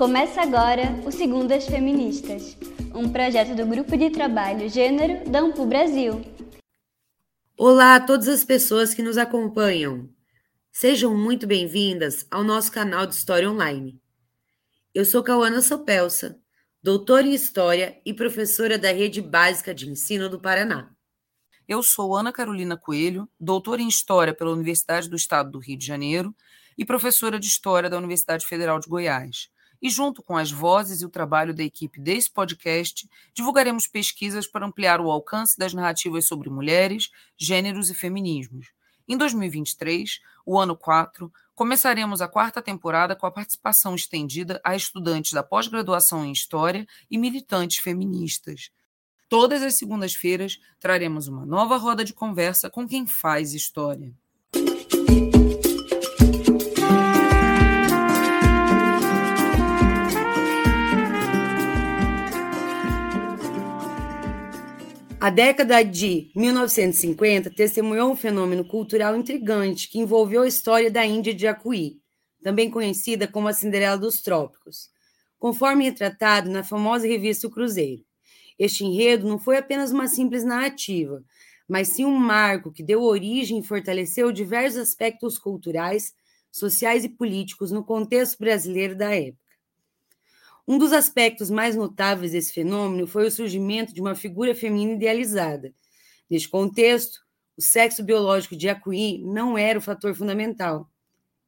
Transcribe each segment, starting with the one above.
Começa agora o Segundas Feministas, um projeto do Grupo de Trabalho Gênero da Ampu Brasil. Olá a todas as pessoas que nos acompanham. Sejam muito bem-vindas ao nosso canal de História Online. Eu sou Cauana Sopelsa, doutora em História e professora da Rede Básica de Ensino do Paraná. Eu sou Ana Carolina Coelho, doutora em História pela Universidade do Estado do Rio de Janeiro e professora de História da Universidade Federal de Goiás. E junto com as vozes e o trabalho da equipe desse podcast, divulgaremos pesquisas para ampliar o alcance das narrativas sobre mulheres, gêneros e feminismos. Em 2023, o ano 4, começaremos a quarta temporada com a participação estendida a estudantes da pós-graduação em História e militantes feministas. Todas as segundas-feiras traremos uma nova roda de conversa com quem faz história. A década de 1950 testemunhou um fenômeno cultural intrigante que envolveu a história da Índia de Jacuí, também conhecida como a Cinderela dos Trópicos, conforme retratado na famosa revista O Cruzeiro. Este enredo não foi apenas uma simples narrativa, mas sim um marco que deu origem e fortaleceu diversos aspectos culturais, sociais e políticos no contexto brasileiro da época. Um dos aspectos mais notáveis desse fenômeno foi o surgimento de uma figura feminina idealizada. Neste contexto, o sexo biológico de Acuí não era o fator fundamental.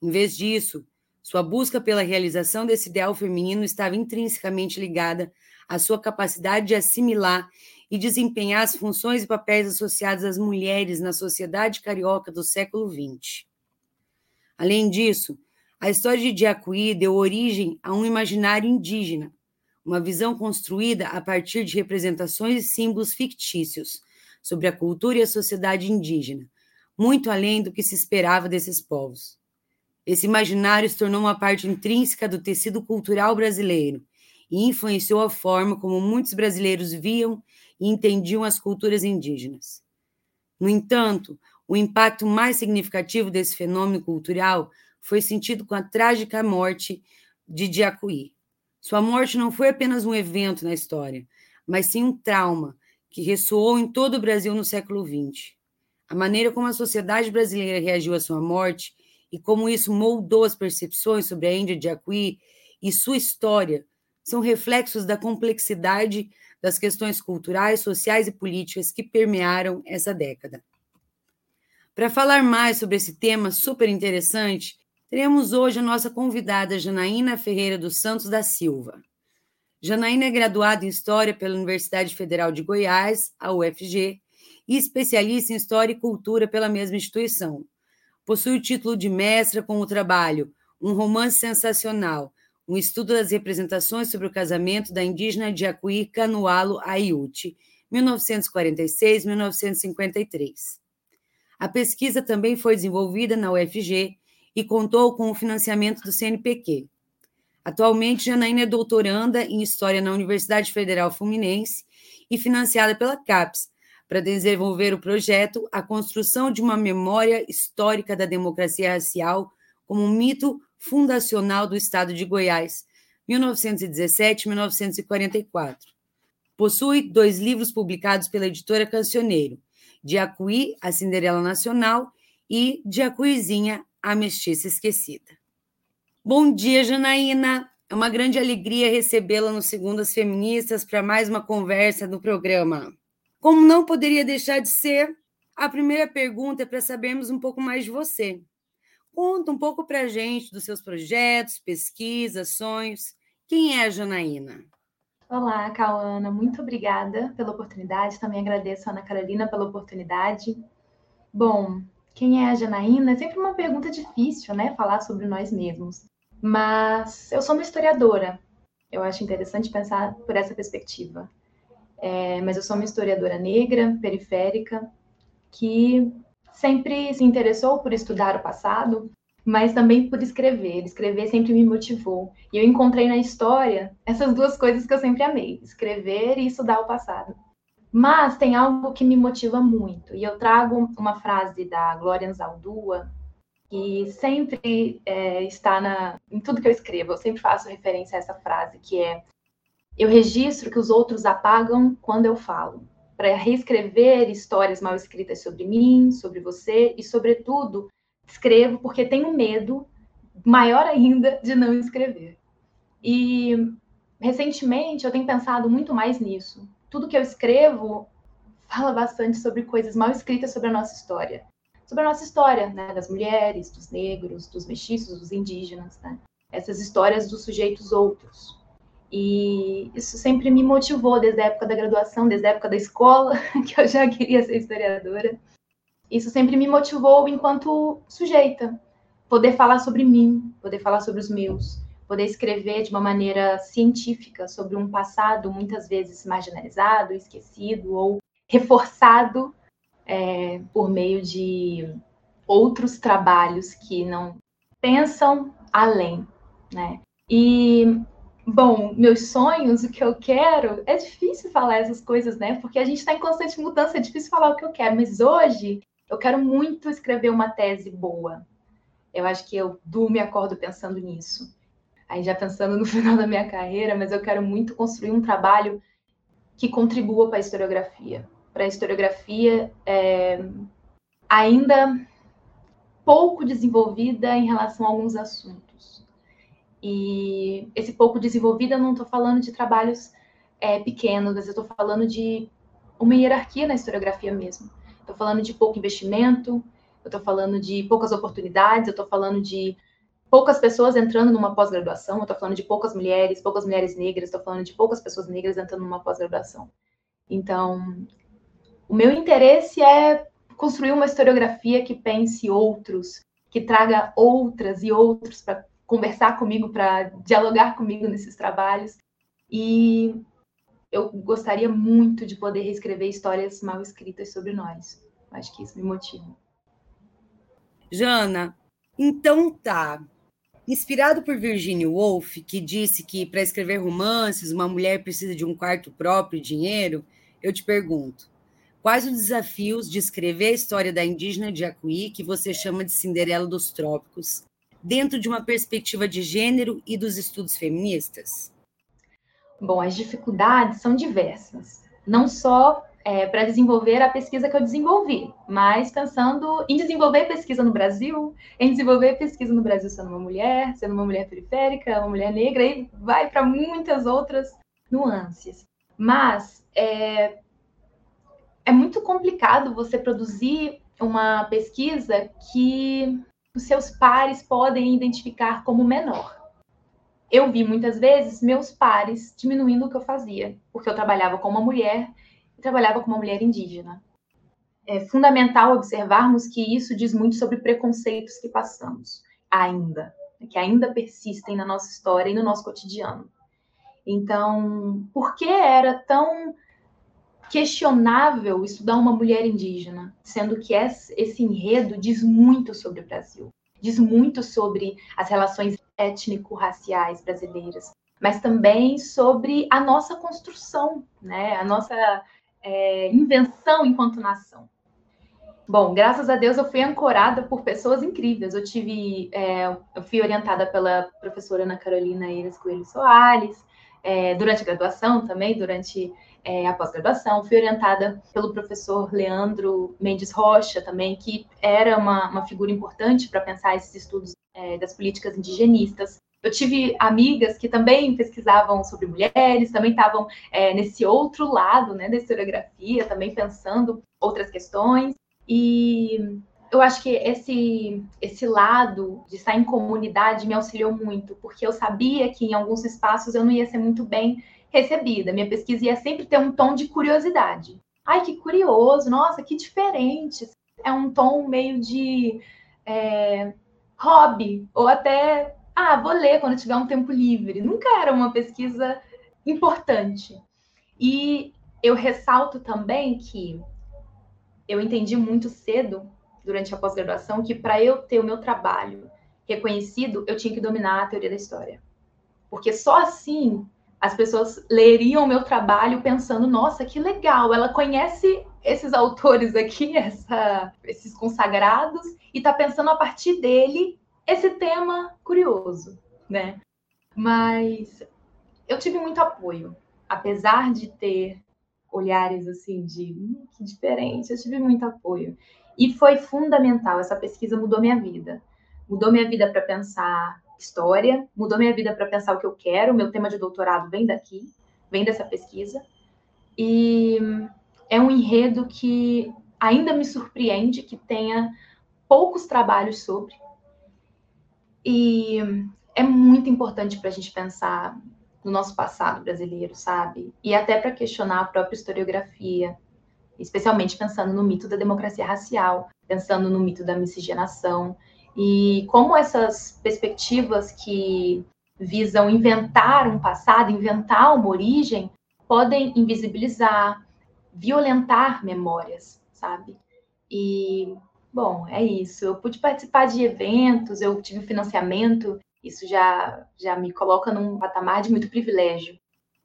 Em vez disso, sua busca pela realização desse ideal feminino estava intrinsecamente ligada à sua capacidade de assimilar e desempenhar as funções e papéis associados às mulheres na sociedade carioca do século XX. Além disso, a história de Diacuí deu origem a um imaginário indígena, uma visão construída a partir de representações e símbolos fictícios sobre a cultura e a sociedade indígena, muito além do que se esperava desses povos. Esse imaginário se tornou uma parte intrínseca do tecido cultural brasileiro e influenciou a forma como muitos brasileiros viam e entendiam as culturas indígenas. No entanto, o impacto mais significativo desse fenômeno cultural foi sentido com a trágica morte de Diacuí. Sua morte não foi apenas um evento na história, mas sim um trauma que ressoou em todo o Brasil no século XX. A maneira como a sociedade brasileira reagiu à sua morte e como isso moldou as percepções sobre a Índia de e sua história são reflexos da complexidade das questões culturais, sociais e políticas que permearam essa década. Para falar mais sobre esse tema super interessante, Teremos hoje a nossa convidada Janaína Ferreira dos Santos da Silva. Janaína é graduada em História pela Universidade Federal de Goiás, a UFG, e especialista em História e Cultura pela mesma instituição. Possui o título de mestra com o trabalho Um Romance Sensacional, um estudo das representações sobre o casamento da indígena Jacuí Canualo Aiuti, 1946-1953. A pesquisa também foi desenvolvida na UFG e contou com o financiamento do CNPq. Atualmente, Janaína é doutoranda em História na Universidade Federal Fluminense e financiada pela CAPES para desenvolver o projeto A Construção de uma Memória Histórica da Democracia Racial como um mito fundacional do Estado de Goiás, 1917-1944. Possui dois livros publicados pela editora Cancioneiro, De Acuí, A Cinderela Nacional e De Acuizinha, a Mestiça Esquecida. Bom dia, Janaína. É uma grande alegria recebê-la no Segundas Feministas para mais uma conversa no programa. Como não poderia deixar de ser, a primeira pergunta é para sabermos um pouco mais de você. Conta um pouco para a gente dos seus projetos, pesquisas, sonhos. Quem é a Janaína? Olá, Cauana. Muito obrigada pela oportunidade. Também agradeço a Ana Carolina pela oportunidade. Bom, quem é a Janaína? É sempre uma pergunta difícil, né? Falar sobre nós mesmos. Mas eu sou uma historiadora. Eu acho interessante pensar por essa perspectiva. É, mas eu sou uma historiadora negra, periférica, que sempre se interessou por estudar o passado, mas também por escrever. Escrever sempre me motivou. E eu encontrei na história essas duas coisas que eu sempre amei: escrever e estudar o passado. Mas tem algo que me motiva muito, e eu trago uma frase da Glória Anzaldúa, que sempre é, está na, em tudo que eu escrevo. Eu sempre faço referência a essa frase, que é: Eu registro que os outros apagam quando eu falo, para reescrever histórias mal escritas sobre mim, sobre você e, sobretudo, escrevo porque tenho medo, maior ainda, de não escrever. E recentemente eu tenho pensado muito mais nisso. Tudo que eu escrevo fala bastante sobre coisas mal escritas sobre a nossa história. Sobre a nossa história, né? Das mulheres, dos negros, dos mestiços, dos indígenas, né? Essas histórias dos sujeitos outros. E isso sempre me motivou desde a época da graduação, desde a época da escola, que eu já queria ser historiadora. Isso sempre me motivou enquanto sujeita, poder falar sobre mim, poder falar sobre os meus, poder escrever de uma maneira científica sobre um passado muitas vezes marginalizado, esquecido ou reforçado é, por meio de outros trabalhos que não pensam além, né? E bom, meus sonhos, o que eu quero, é difícil falar essas coisas, né? Porque a gente está em constante mudança, é difícil falar o que eu quero. Mas hoje eu quero muito escrever uma tese boa. Eu acho que eu durmo e acordo pensando nisso aí já pensando no final da minha carreira, mas eu quero muito construir um trabalho que contribua para a historiografia. Para a historiografia é, ainda pouco desenvolvida em relação a alguns assuntos. E esse pouco desenvolvida, não estou falando de trabalhos é, pequenos, mas eu estou falando de uma hierarquia na historiografia mesmo. Estou falando de pouco investimento, eu estou falando de poucas oportunidades, eu estou falando de poucas pessoas entrando numa pós-graduação, eu estou falando de poucas mulheres, poucas mulheres negras, estou falando de poucas pessoas negras entrando numa pós-graduação. Então, o meu interesse é construir uma historiografia que pense outros, que traga outras e outros para conversar comigo, para dialogar comigo nesses trabalhos. E eu gostaria muito de poder reescrever histórias mal escritas sobre nós. Acho que isso me motiva. Jana, então tá. Inspirado por Virginia Woolf, que disse que para escrever romances uma mulher precisa de um quarto próprio e dinheiro, eu te pergunto: quais os desafios de escrever a história da indígena de Acuí, que você chama de Cinderela dos Trópicos, dentro de uma perspectiva de gênero e dos estudos feministas? Bom, as dificuldades são diversas. Não só é, para desenvolver a pesquisa que eu desenvolvi, mas pensando em desenvolver pesquisa no Brasil, em desenvolver pesquisa no Brasil sendo uma mulher, sendo uma mulher periférica, uma mulher negra, e vai para muitas outras nuances. Mas é, é muito complicado você produzir uma pesquisa que os seus pares podem identificar como menor. Eu vi muitas vezes meus pares diminuindo o que eu fazia, porque eu trabalhava com uma mulher trabalhava com uma mulher indígena. É fundamental observarmos que isso diz muito sobre preconceitos que passamos, ainda, que ainda persistem na nossa história e no nosso cotidiano. Então, por que era tão questionável estudar uma mulher indígena, sendo que esse enredo diz muito sobre o Brasil, diz muito sobre as relações étnico-raciais brasileiras, mas também sobre a nossa construção, né? A nossa é, invenção enquanto nação. Bom, graças a Deus eu fui ancorada por pessoas incríveis. Eu tive, é, eu fui orientada pela professora Ana Carolina Eiras Coelho Soares, é, durante a graduação também, durante é, a pós-graduação. Fui orientada pelo professor Leandro Mendes Rocha também, que era uma, uma figura importante para pensar esses estudos é, das políticas indigenistas. Eu tive amigas que também pesquisavam sobre mulheres, também estavam é, nesse outro lado né, da historiografia, também pensando outras questões. E eu acho que esse, esse lado de estar em comunidade me auxiliou muito, porque eu sabia que em alguns espaços eu não ia ser muito bem recebida. Minha pesquisa ia sempre ter um tom de curiosidade. Ai, que curioso, nossa, que diferente. É um tom meio de é, hobby, ou até ah, vou ler quando tiver um tempo livre. Nunca era uma pesquisa importante. E eu ressalto também que eu entendi muito cedo, durante a pós-graduação, que para eu ter o meu trabalho reconhecido, eu tinha que dominar a teoria da história. Porque só assim as pessoas leriam o meu trabalho pensando: nossa, que legal, ela conhece esses autores aqui, essa, esses consagrados, e está pensando a partir dele esse tema curioso, né? Mas eu tive muito apoio, apesar de ter olhares assim de hum, que diferente, eu tive muito apoio. E foi fundamental, essa pesquisa mudou minha vida. Mudou minha vida para pensar história, mudou minha vida para pensar o que eu quero. Meu tema de doutorado vem daqui, vem dessa pesquisa. E é um enredo que ainda me surpreende que tenha poucos trabalhos sobre. E é muito importante para a gente pensar no nosso passado brasileiro, sabe? E até para questionar a própria historiografia, especialmente pensando no mito da democracia racial, pensando no mito da miscigenação e como essas perspectivas que visam inventar um passado, inventar uma origem, podem invisibilizar, violentar memórias, sabe? E, bom, é isso. Eu pude participar de eventos, eu tive financiamento, isso já, já me coloca num patamar de muito privilégio.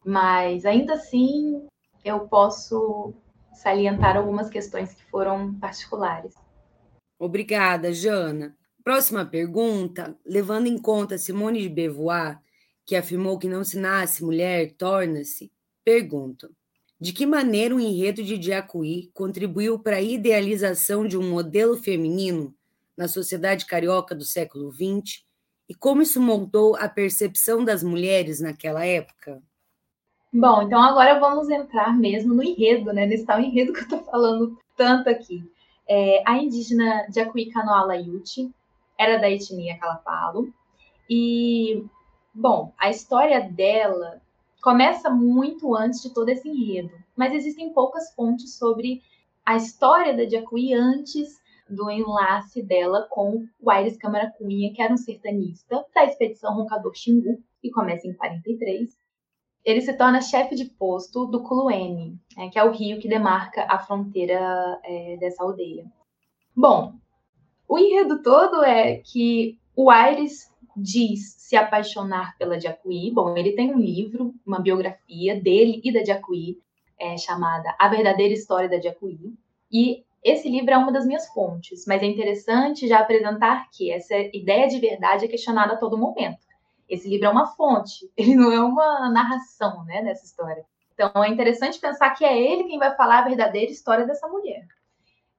Mas, ainda assim, eu posso salientar algumas questões que foram particulares. Obrigada, Jana. Próxima pergunta, levando em conta Simone de Beauvoir, que afirmou que não se nasce mulher, torna-se, pergunto: de que maneira o enredo de Diacuí contribuiu para a idealização de um modelo feminino na sociedade carioca do século XX e como isso moldou a percepção das mulheres naquela época? Bom, então agora vamos entrar mesmo no enredo, né? Nesse tal enredo que eu estou falando tanto aqui. É, a indígena Jacuí Canoala Yuti era da etnia Calapalo. E, bom, a história dela começa muito antes de todo esse enredo, mas existem poucas fontes sobre a história da Jacuí antes do enlace dela com o Aires Câmara Cunha, que era um sertanista da expedição Roncador Xingu, que começa em 43, ele se torna chefe de posto do Culuene, né, que é o rio que demarca a fronteira é, dessa aldeia. Bom, o enredo todo é que o Aires diz se apaixonar pela Jacuí. Bom, ele tem um livro, uma biografia dele e da Jacuí, é, chamada A Verdadeira História da Jacuí. E esse livro é uma das minhas fontes, mas é interessante já apresentar que essa ideia de verdade é questionada a todo momento. Esse livro é uma fonte, ele não é uma narração né, dessa história. Então é interessante pensar que é ele quem vai falar a verdadeira história dessa mulher.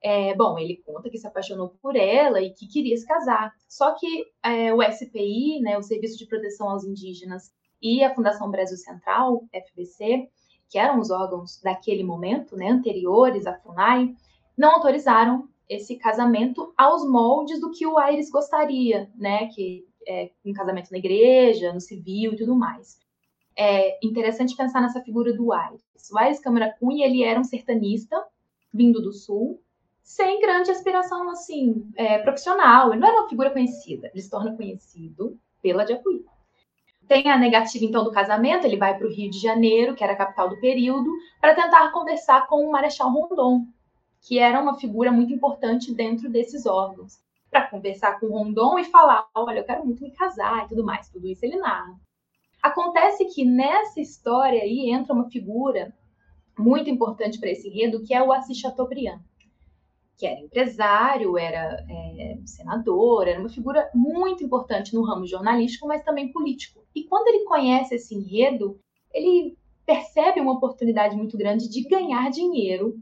É, bom, ele conta que se apaixonou por ela e que queria se casar. Só que é, o SPI, né, o Serviço de Proteção aos Indígenas, e a Fundação Brasil Central, FBC, que eram os órgãos daquele momento, né, anteriores à FUNAI, não autorizaram esse casamento aos moldes do que o Aires gostaria, né, que é, um casamento na igreja, no civil e tudo mais. É interessante pensar nessa figura do Aires. O Aires Câmara Cunha, ele era um sertanista, vindo do sul, sem grande aspiração, assim, é, profissional. Ele não era uma figura conhecida, ele se torna conhecido pela Jacuí. Tem a negativa, então, do casamento, ele vai para o Rio de Janeiro, que era a capital do período, para tentar conversar com o Marechal Rondon, que era uma figura muito importante dentro desses órgãos para conversar com o Rondon e falar: olha, eu quero muito me casar e tudo mais. Tudo isso ele narra. Acontece que nessa história aí entra uma figura muito importante para esse enredo, que é o Assis Chateaubriand, que era empresário, era é, senador, era uma figura muito importante no ramo jornalístico, mas também político. E quando ele conhece esse enredo, ele percebe uma oportunidade muito grande de ganhar dinheiro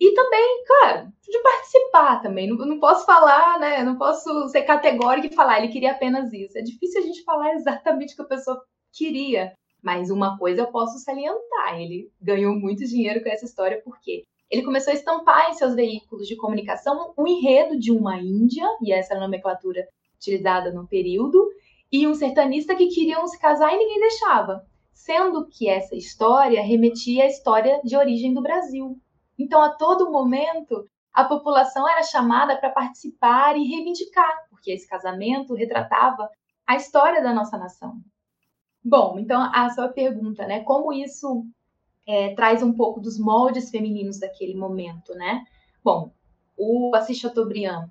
e também, claro, de participar também. Não, não posso falar, né? Não posso ser categórico e falar, ele queria apenas isso. É difícil a gente falar exatamente o que a pessoa queria. Mas uma coisa eu posso salientar: ele ganhou muito dinheiro com essa história, porque ele começou a estampar em seus veículos de comunicação o um enredo de uma Índia, e essa é a nomenclatura utilizada no período, e um sertanista que queriam se casar e ninguém deixava. Sendo que essa história remetia à história de origem do Brasil, então, a todo momento, a população era chamada para participar e reivindicar, porque esse casamento retratava a história da nossa nação. Bom, então a sua pergunta, né? Como isso é, traz um pouco dos moldes femininos daquele momento, né? Bom, o Assis Chateaubriand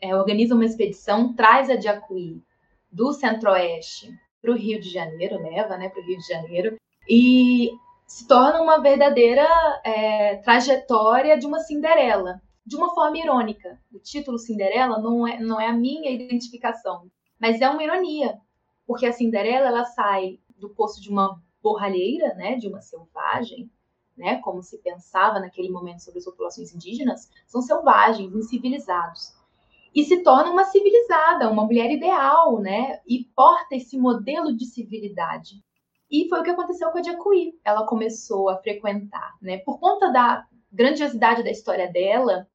é, organiza uma expedição, traz a Jacuí do Centro-Oeste para o Rio de Janeiro, leva, né, para o Rio de Janeiro, e se torna uma verdadeira é, trajetória de uma Cinderela, de uma forma irônica. O título Cinderela não é, não é a minha identificação, mas é uma ironia, porque a Cinderela ela sai do poço de uma borralheira, né, de uma selvagem, né, como se pensava naquele momento sobre as populações indígenas, são selvagens, incivilizados. E se torna uma civilizada, uma mulher ideal, né, e porta esse modelo de civilidade. E foi o que aconteceu com a Jacuí. Ela começou a frequentar, né, por conta da grandiosidade da história dela,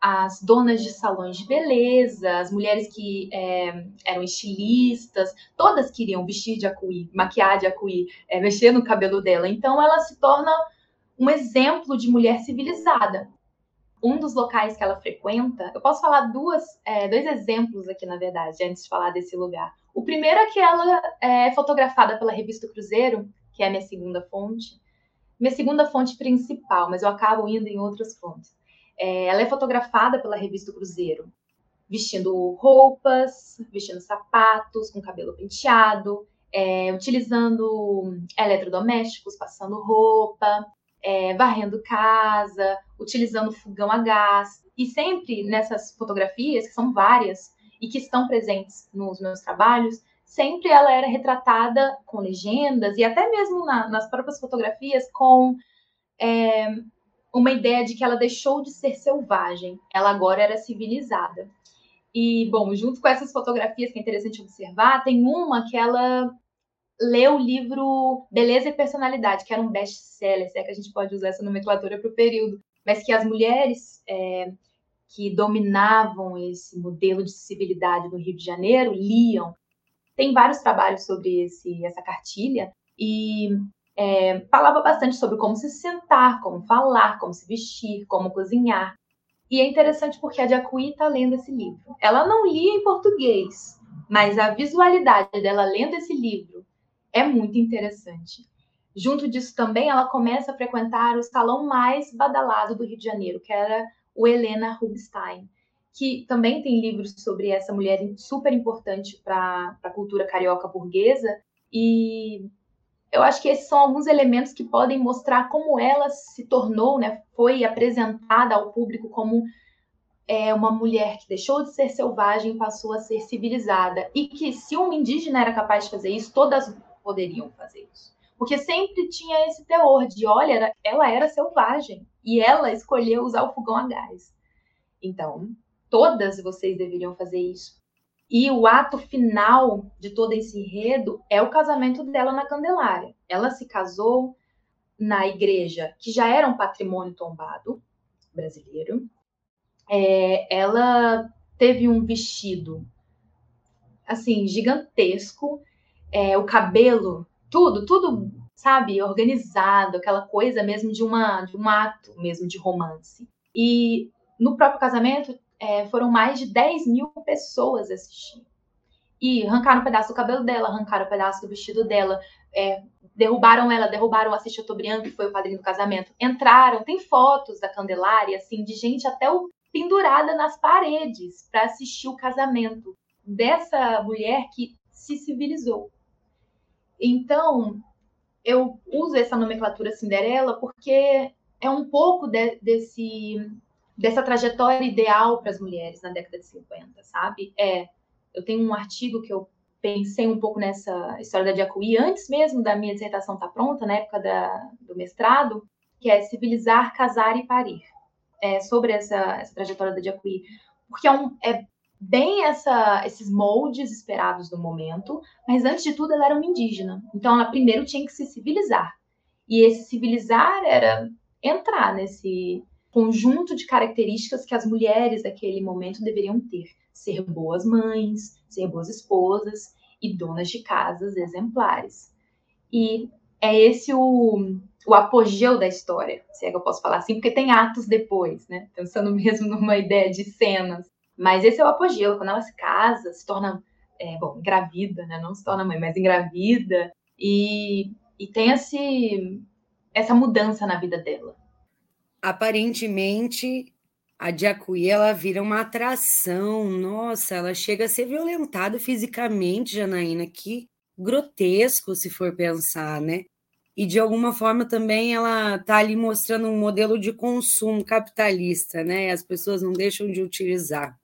as donas de salões de beleza, as mulheres que é, eram estilistas, todas queriam vestir de acuí, maquiar de acuí, é, mexer no cabelo dela. Então ela se torna um exemplo de mulher civilizada. Um dos locais que ela frequenta, eu posso falar duas, é, dois exemplos aqui, na verdade, antes de falar desse lugar. O primeiro é que ela é fotografada pela revista Cruzeiro, que é a minha segunda fonte, minha segunda fonte principal, mas eu acabo indo em outras fontes. É, ela é fotografada pela revista Cruzeiro, vestindo roupas, vestindo sapatos, com cabelo penteado, é, utilizando eletrodomésticos, passando roupa, é, varrendo casa, utilizando fogão a gás. E sempre nessas fotografias, que são várias e que estão presentes nos meus trabalhos, sempre ela era retratada com legendas e até mesmo na, nas próprias fotografias com é, uma ideia de que ela deixou de ser selvagem, ela agora era civilizada. E, bom, junto com essas fotografias que é interessante observar, tem uma que ela leu o livro Beleza e Personalidade, que era um best-seller, se é que a gente pode usar essa nomenclatura para o período, mas que as mulheres é, que dominavam esse modelo de civilidade no Rio de Janeiro liam. Tem vários trabalhos sobre esse, essa cartilha, e é, falava bastante sobre como se sentar, como falar, como se vestir, como cozinhar. E é interessante porque a Jacuí está lendo esse livro. Ela não lia em português, mas a visualidade dela lendo esse livro é muito interessante. Junto disso também, ela começa a frequentar o salão mais badalado do Rio de Janeiro, que era o Helena Rubinstein, que também tem livros sobre essa mulher super importante para a cultura carioca burguesa. E eu acho que esses são alguns elementos que podem mostrar como ela se tornou, né, foi apresentada ao público como é, uma mulher que deixou de ser selvagem e passou a ser civilizada. E que se uma indígena era capaz de fazer isso, todas poderiam fazer isso. Porque sempre tinha esse teor de, olha, ela era selvagem e ela escolheu usar o fogão a gás. Então, todas vocês deveriam fazer isso. E o ato final de todo esse enredo é o casamento dela na Candelária. Ela se casou na igreja, que já era um patrimônio tombado brasileiro. É, ela teve um vestido assim gigantesco, é, o cabelo, tudo, tudo, sabe, organizado, aquela coisa mesmo de uma de um ato mesmo de romance. E no próprio casamento é, foram mais de 10 mil pessoas assistindo. E arrancaram um pedaço do cabelo dela, arrancaram um pedaço do vestido dela, é, derrubaram ela, derrubaram o Assis Chateaubriand, que foi o padrinho do casamento. Entraram, tem fotos da Candelária, assim, de gente até o, pendurada nas paredes para assistir o casamento dessa mulher que se civilizou. Então, eu uso essa nomenclatura Cinderela porque é um pouco de, desse dessa trajetória ideal para as mulheres na década de 50, sabe? É, eu tenho um artigo que eu pensei um pouco nessa história da Diacuí antes mesmo da minha dissertação estar tá pronta, na época da, do mestrado, que é Civilizar, Casar e Parir, é, sobre essa, essa trajetória da Diacuí, porque é, um, é bem essa, esses moldes esperados do momento, mas antes de tudo ela era uma indígena, então ela primeiro tinha que se civilizar, e esse civilizar era entrar nesse conjunto de características que as mulheres daquele momento deveriam ter: ser boas mães, ser boas esposas e donas de casas exemplares. E é esse o, o apogeu da história, se é que eu posso falar assim, porque tem atos depois, né? Pensando mesmo numa ideia de cenas. Mas esse é o apogeu, quando ela se casa, se torna, é, bom, engravida, né? Não se torna mãe, mas engravida. E, e tem esse, essa mudança na vida dela aparentemente a Jacuí ela vira uma atração. Nossa, ela chega a ser violentada fisicamente, Janaína, que grotesco se for pensar, né? e de alguma forma também ela está ali mostrando um modelo de consumo capitalista, né? As pessoas não deixam de utilizar.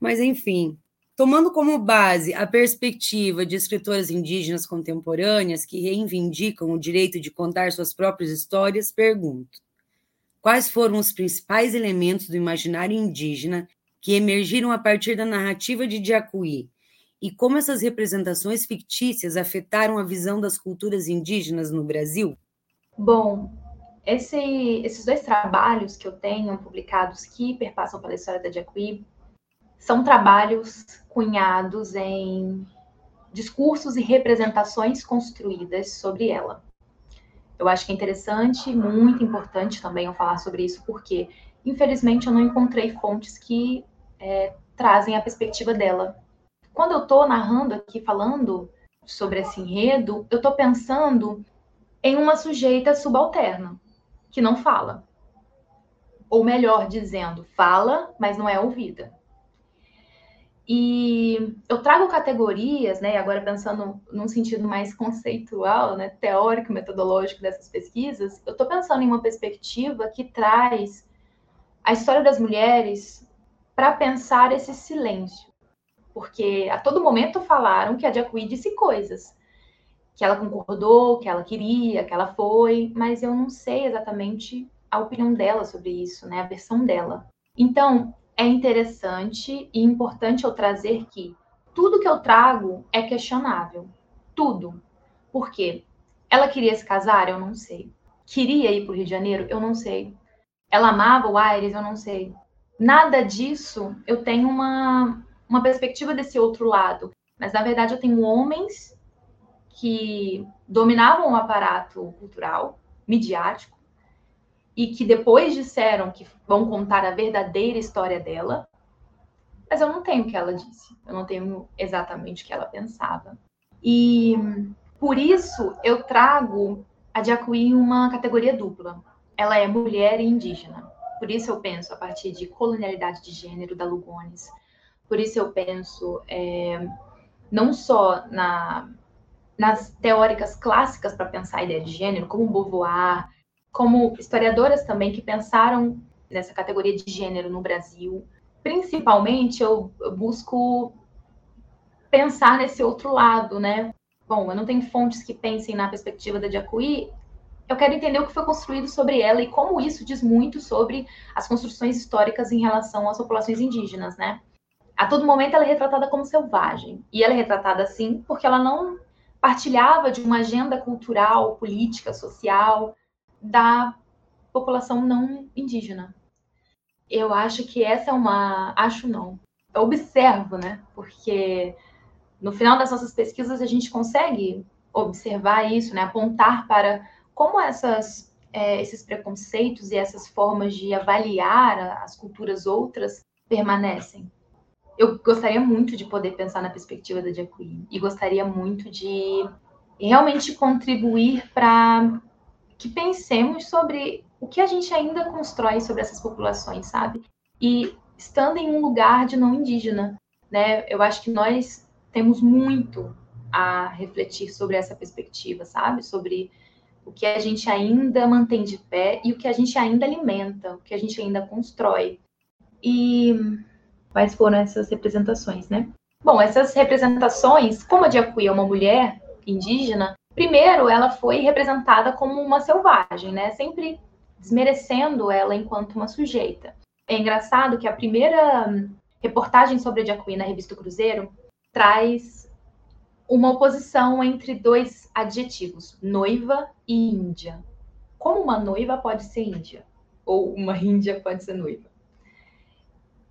Mas enfim, tomando como base a perspectiva de escritoras indígenas contemporâneas que reivindicam o direito de contar suas próprias histórias, pergunto: quais foram os principais elementos do imaginário indígena que emergiram a partir da narrativa de Diacuí e como essas representações fictícias afetaram a visão das culturas indígenas no Brasil? Bom, esse, esses dois trabalhos que eu tenho publicados que perpassam pela história da Diacuí são trabalhos cunhados em discursos e representações construídas sobre ela. Eu acho que é interessante, muito importante também eu falar sobre isso, porque infelizmente eu não encontrei fontes que é, trazem a perspectiva dela. Quando eu estou narrando aqui, falando sobre esse enredo, eu estou pensando em uma sujeita subalterna, que não fala. Ou melhor dizendo, fala, mas não é ouvida. E eu trago categorias, né, agora pensando num sentido mais conceitual, né, teórico, metodológico dessas pesquisas, eu estou pensando em uma perspectiva que traz a história das mulheres para pensar esse silêncio. Porque a todo momento falaram que a Jacuí disse coisas, que ela concordou, que ela queria, que ela foi, mas eu não sei exatamente a opinião dela sobre isso, né, a versão dela. Então, é interessante e importante eu trazer que tudo que eu trago é questionável. Tudo. Por quê? Ela queria se casar? Eu não sei. Queria ir para o Rio de Janeiro? Eu não sei. Ela amava o Aires? Eu não sei. Nada disso eu tenho uma, uma perspectiva desse outro lado. Mas, na verdade, eu tenho homens que dominavam o aparato cultural, midiático, e que depois disseram que vão contar a verdadeira história dela, mas eu não tenho o que ela disse, eu não tenho exatamente o que ela pensava. E por isso eu trago a Jacuí uma categoria dupla. Ela é mulher e indígena. Por isso eu penso a partir de colonialidade de gênero da Lugones. Por isso eu penso é, não só na, nas teóricas clássicas para pensar a ideia de gênero, como Beauvoir, como historiadoras também que pensaram nessa categoria de gênero no Brasil. Principalmente, eu, busco pensar nesse outro lado, né? Bom, eu não tenho fontes que pensem na perspectiva da Jacuí, eu quero entender o que foi construído sobre ela e como isso diz muito sobre as construções históricas em relação às populações indígenas, né? A todo momento ela é retratada como selvagem. E ela é retratada assim porque ela não partilhava de uma agenda cultural, política, social, da população não indígena. Eu acho que essa é uma. Acho não. Eu observo, né? Porque no final das nossas pesquisas a gente consegue observar isso, né? Apontar para como essas, é, esses preconceitos e essas formas de avaliar as culturas outras permanecem. Eu gostaria muito de poder pensar na perspectiva da Jacuí e gostaria muito de realmente contribuir para que pensemos sobre o que a gente ainda constrói sobre essas populações, sabe? E estando em um lugar de não indígena, né? Eu acho que nós temos muito a refletir sobre essa perspectiva, sabe? Sobre o que a gente ainda mantém de pé e o que a gente ainda alimenta, o que a gente ainda constrói. E quais foram essas representações, né? Bom, essas representações, como a Diacuí é uma mulher indígena, Primeiro, ela foi representada como uma selvagem, né? Sempre desmerecendo ela enquanto uma sujeita. É engraçado que a primeira reportagem sobre a Jacuí na revista Cruzeiro traz uma oposição entre dois adjetivos, noiva e índia. Como uma noiva pode ser índia? Ou uma índia pode ser noiva?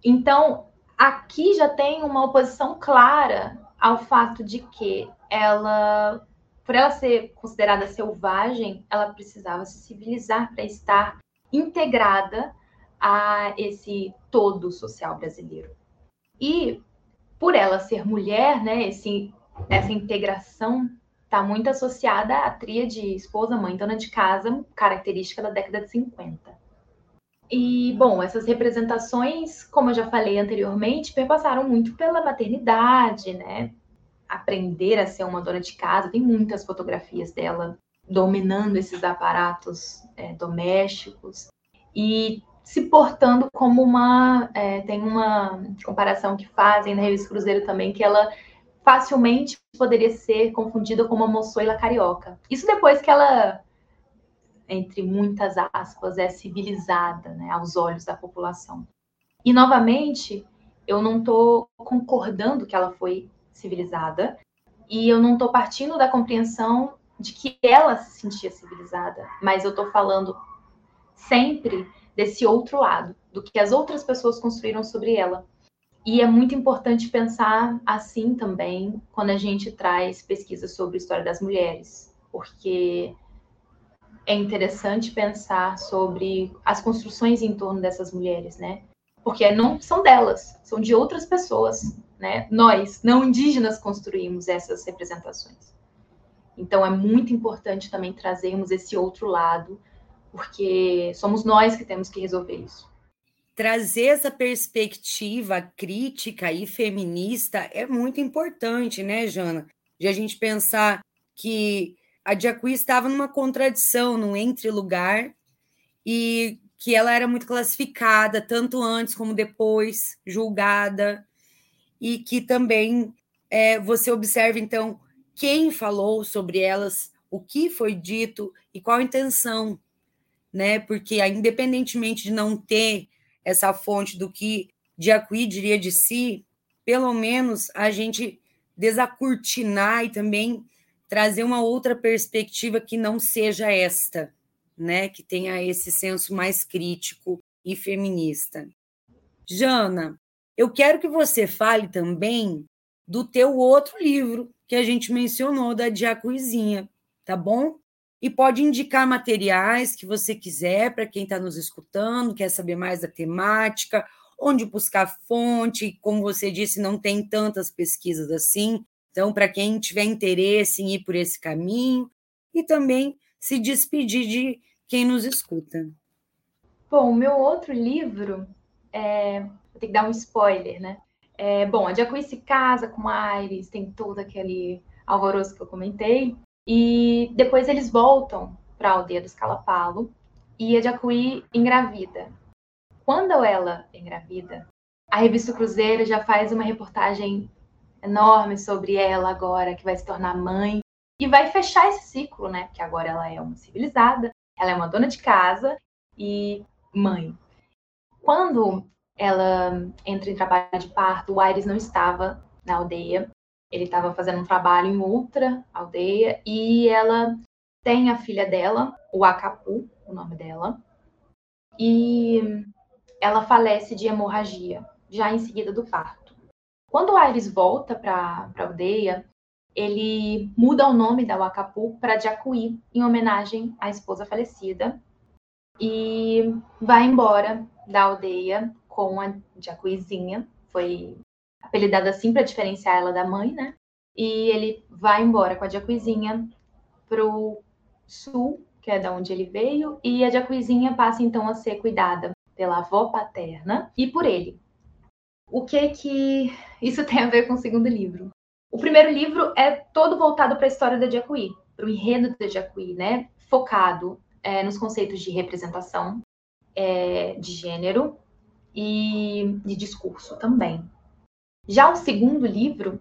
Então, aqui já tem uma oposição clara ao fato de que ela por ela ser considerada selvagem, ela precisava se civilizar para estar integrada a esse todo social brasileiro. E por ela ser mulher, né, esse, essa integração está muito associada à tríade esposa, mãe, dona de casa, característica da década de 50. E, bom, essas representações, como eu já falei anteriormente, perpassaram muito pela maternidade, né? Aprender a ser uma dona de casa. Tem muitas fotografias dela dominando esses aparatos é, domésticos e se portando como uma. É, tem uma comparação que fazem na revista Cruzeiro também, que ela facilmente poderia ser confundida com uma moçoila carioca. Isso depois que ela, entre muitas aspas, é civilizada né, aos olhos da população. E, novamente, eu não estou concordando que ela foi civilizada e eu não estou partindo da compreensão de que ela se sentia civilizada, mas eu estou falando sempre desse outro lado, do que as outras pessoas construíram sobre ela. E é muito importante pensar assim também quando a gente traz pesquisas sobre a história das mulheres, porque é interessante pensar sobre as construções em torno dessas mulheres, né? Porque não são delas, são de outras pessoas, né? Nós, não indígenas, construímos essas representações. Então é muito importante também trazermos esse outro lado, porque somos nós que temos que resolver isso trazer essa perspectiva crítica e feminista é muito importante, né, Jana? De a gente pensar que a Diacuí estava numa contradição, num entre-lugar, e que ela era muito classificada, tanto antes como depois, julgada, e que também é, você observa, então, quem falou sobre elas, o que foi dito e qual a intenção, né? Porque, independentemente de não ter essa fonte do que Diacuí diria de si, pelo menos a gente desacurtinar e também trazer uma outra perspectiva que não seja esta, né, que tenha esse senso mais crítico e feminista. Jana, eu quero que você fale também do teu outro livro que a gente mencionou da Diacuizinha, tá bom? e pode indicar materiais que você quiser para quem está nos escutando, quer saber mais da temática, onde buscar fonte, como você disse, não tem tantas pesquisas assim. Então, para quem tiver interesse em ir por esse caminho, e também se despedir de quem nos escuta. Bom, o meu outro livro, é... vou ter que dar um spoiler, né? É, bom, a Jacuí se casa com a Iris, tem todo aquele alvoroço que eu comentei. E depois eles voltam para a aldeia dos Calapalo e a Jacuí engravida. Quando ela engravida, a revista Cruzeiro já faz uma reportagem enorme sobre ela agora, que vai se tornar mãe, e vai fechar esse ciclo, né? Porque agora ela é uma civilizada, ela é uma dona de casa e mãe. Quando ela entra em trabalho de parto, o Aires não estava na aldeia ele estava fazendo um trabalho em outra aldeia e ela tem a filha dela, o Acapu, o nome dela, e ela falece de hemorragia, já em seguida do parto. Quando o Aires volta para a aldeia, ele muda o nome da Wakapu para Jacuí, em homenagem à esposa falecida, e vai embora da aldeia com a Jacuizinha, foi apelidada assim para diferenciar ela da mãe, né? E ele vai embora com a Jacuizinha pro sul, que é da onde ele veio, e a Jacuizinha passa então a ser cuidada pela avó paterna e por ele. O que que isso tem a ver com o segundo livro? O primeiro livro é todo voltado para a história da Jacuí, para o enredo da Jacuí, né? Focado é, nos conceitos de representação, é, de gênero e de discurso também. Já o segundo livro,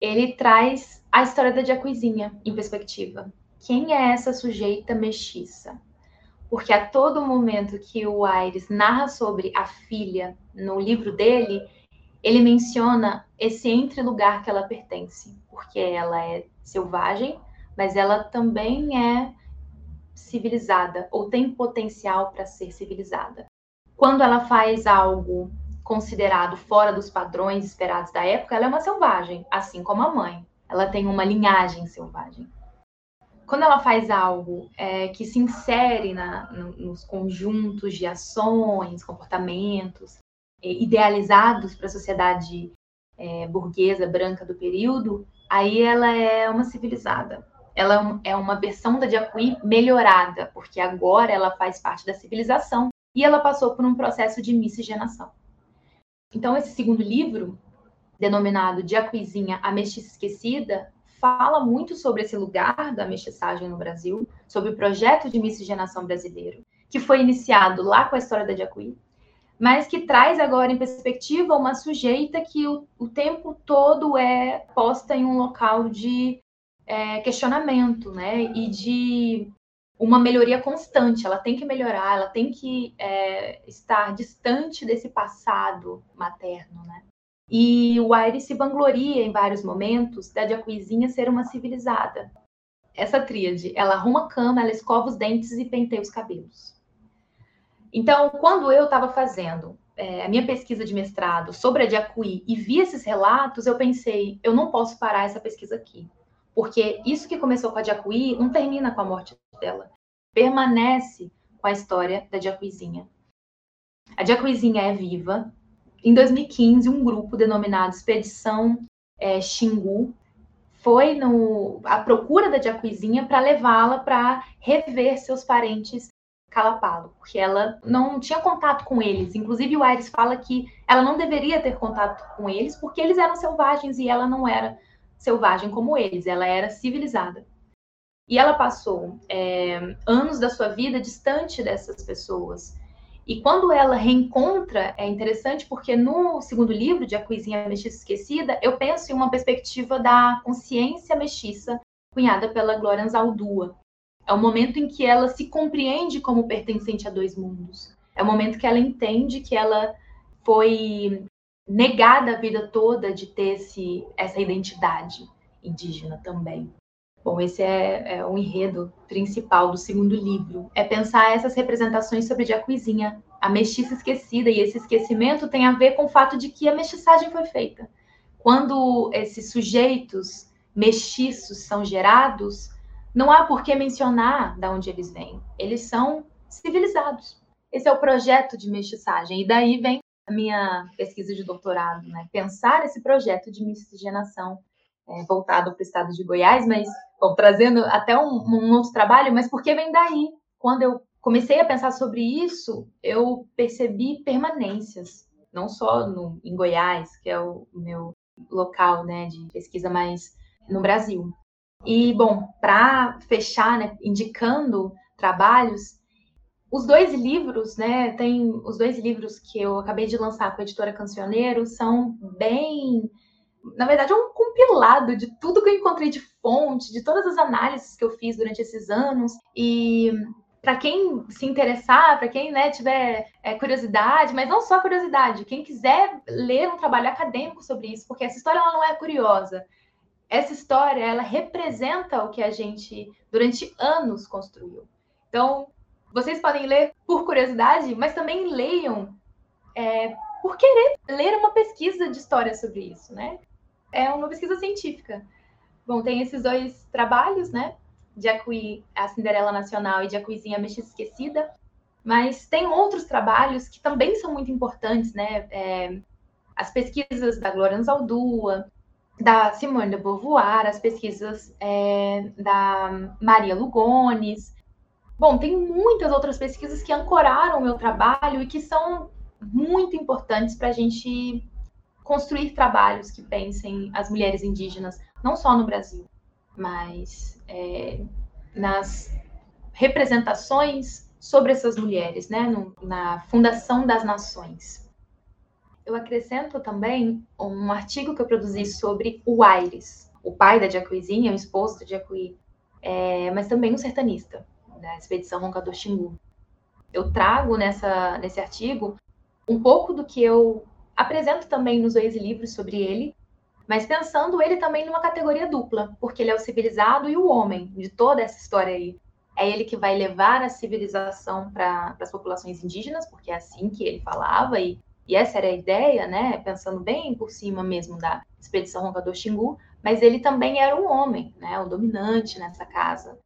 ele traz a história da Jacuizinha em perspectiva. Quem é essa sujeita mestiça? Porque a todo momento que o Aires narra sobre a filha no livro dele, ele menciona esse entre-lugar que ela pertence, porque ela é selvagem, mas ela também é civilizada ou tem potencial para ser civilizada. Quando ela faz algo considerado fora dos padrões esperados da época, ela é uma selvagem, assim como a mãe. Ela tem uma linhagem selvagem. Quando ela faz algo é, que se insere na, no, nos conjuntos de ações, comportamentos idealizados para a sociedade é, burguesa branca do período, aí ela é uma civilizada. Ela é uma versão da Diacuí melhorada, porque agora ela faz parte da civilização e ela passou por um processo de miscigenação. Então, esse segundo livro, denominado De A Coisinha, A Mestiça Esquecida, fala muito sobre esse lugar da mestiçagem no Brasil, sobre o projeto de miscigenação brasileiro, que foi iniciado lá com a história da Jacuí, mas que traz agora em perspectiva uma sujeita que o, o tempo todo é posta em um local de é, questionamento, né? E de uma melhoria constante. Ela tem que melhorar, ela tem que é, estar distante desse passado materno, né? E o Aires se vangloria em vários momentos da Jacuizinha ser uma civilizada. Essa tríade, ela arruma a cama, ela escova os dentes e penteia os cabelos. Então, quando eu estava fazendo é, a minha pesquisa de mestrado sobre a Jacuí e vi esses relatos, eu pensei, eu não posso parar essa pesquisa aqui. Porque isso que começou com a Jacuí não termina com a morte dela. Permanece com a história da Jacuizinha. A Jacuizinha é viva. Em 2015, um grupo denominado Expedição é, Xingu foi no, à procura da Jacuizinha para levá-la para rever seus parentes Calapalo, porque ela não tinha contato com eles. Inclusive, o Aires fala que ela não deveria ter contato com eles, porque eles eram selvagens e ela não era selvagem como eles, ela era civilizada. E ela passou é, anos da sua vida distante dessas pessoas. E quando ela reencontra, é interessante porque no segundo livro, de A Coisinha Mestiça Esquecida, eu penso em uma perspectiva da consciência mestiça cunhada pela Glória Anzaldúa, é o momento em que ela se compreende como pertencente a dois mundos. É o momento que ela entende que ela foi negada a vida toda de ter esse, essa identidade indígena também. Bom, esse é, é o enredo principal do segundo livro. É pensar essas representações sobre Jacuizinha, a mestiça esquecida, e esse esquecimento tem a ver com o fato de que a mestiçagem foi feita. Quando esses sujeitos mestiços são gerados, não há por que mencionar de onde eles vêm. Eles são civilizados. Esse é o projeto de mestiçagem. E daí vem a minha pesquisa de doutorado, né? Pensar esse projeto de miscigenação é, voltado para o estado de Goiás, mas bom, trazendo até um, um outro trabalho, mas por que vem daí? Quando eu comecei a pensar sobre isso, eu percebi permanências, não só no, em Goiás, que é o meu local né, de pesquisa mais no Brasil, e, bom, para fechar, né, indicando trabalhos, os dois livros, né, tem os dois livros que eu acabei de lançar com a editora Cancioneiro, são bem, na verdade, é um compilado de tudo que eu encontrei de fonte, de todas as análises que eu fiz durante esses anos. E para quem se interessar, para quem né, tiver é, curiosidade, mas não só curiosidade, quem quiser ler um trabalho acadêmico sobre isso, porque essa história ela não é curiosa, essa história ela representa o que a gente durante anos construiu. Então, vocês podem ler por curiosidade, mas também leiam é, por querer ler uma pesquisa de história sobre isso, né? É uma pesquisa científica. Bom, tem esses dois trabalhos, né? De Acuí, a Cinderela Nacional e de Acuizinha Mexiça Esquecida. Mas tem outros trabalhos que também são muito importantes, né? É, as pesquisas da Glória Anzaldúa, da Simone de Beauvoir, as pesquisas é, da Maria Lugones. Bom, tem muitas outras pesquisas que ancoraram o meu trabalho e que são muito importantes para a gente construir trabalhos que pensem as mulheres indígenas, não só no Brasil, mas é, nas representações sobre essas mulheres, né, no, na fundação das nações eu acrescento também um artigo que eu produzi sobre o Aires, o pai da Jacuizinha, o esposo do Jacuí, é, mas também um sertanista da expedição Roncador Xingu. Eu trago nessa, nesse artigo um pouco do que eu apresento também nos dois livros sobre ele, mas pensando ele também numa categoria dupla, porque ele é o civilizado e o homem de toda essa história aí. É ele que vai levar a civilização para as populações indígenas, porque é assim que ele falava e e essa era a ideia, né, pensando bem por cima mesmo da expedição Roncador Xingu, mas ele também era um homem, né, o dominante nessa casa.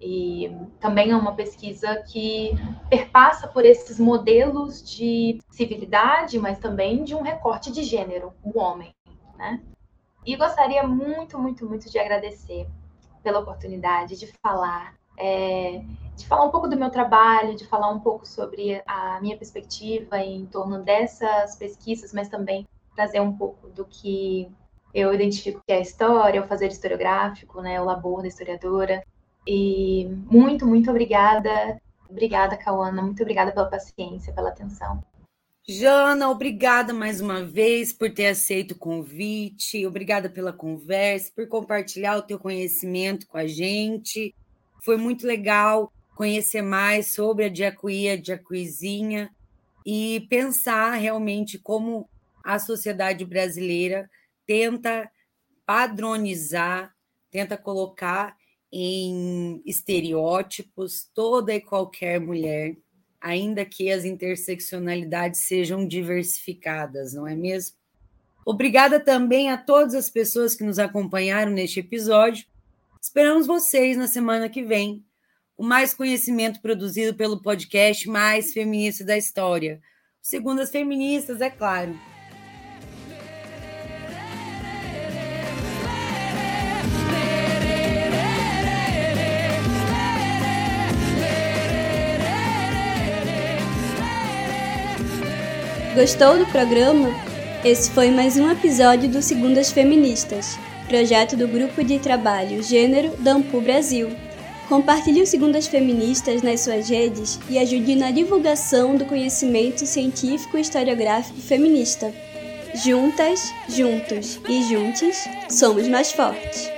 E também é uma pesquisa que perpassa por esses modelos de civilidade, mas também de um recorte de gênero, o homem, né? E gostaria muito, muito, muito de agradecer pela oportunidade de falar é, de falar um pouco do meu trabalho, de falar um pouco sobre a minha perspectiva em torno dessas pesquisas, mas também trazer um pouco do que eu identifico que é a história, o fazer historiográfico, né, o labor da historiadora. E muito, muito obrigada. Obrigada, Cauana. Muito obrigada pela paciência, pela atenção. Jana, obrigada mais uma vez por ter aceito o convite, obrigada pela conversa, por compartilhar o teu conhecimento com a gente. Foi muito legal conhecer mais sobre a Diacuí, a Diacuizinha e pensar realmente como a sociedade brasileira tenta padronizar, tenta colocar em estereótipos toda e qualquer mulher ainda que as interseccionalidades sejam diversificadas, não é mesmo? Obrigada também a todas as pessoas que nos acompanharam neste episódio. Esperamos vocês na semana que vem. O mais conhecimento produzido pelo podcast mais feminista da história. Segundo as feministas, é claro. Gostou do programa? Esse foi mais um episódio do Segundas Feministas, projeto do Grupo de Trabalho Gênero da Ampu Brasil. Compartilhe o Segundas Feministas nas suas redes e ajude na divulgação do conhecimento científico e historiográfico feminista. Juntas, juntos e juntes, somos mais fortes.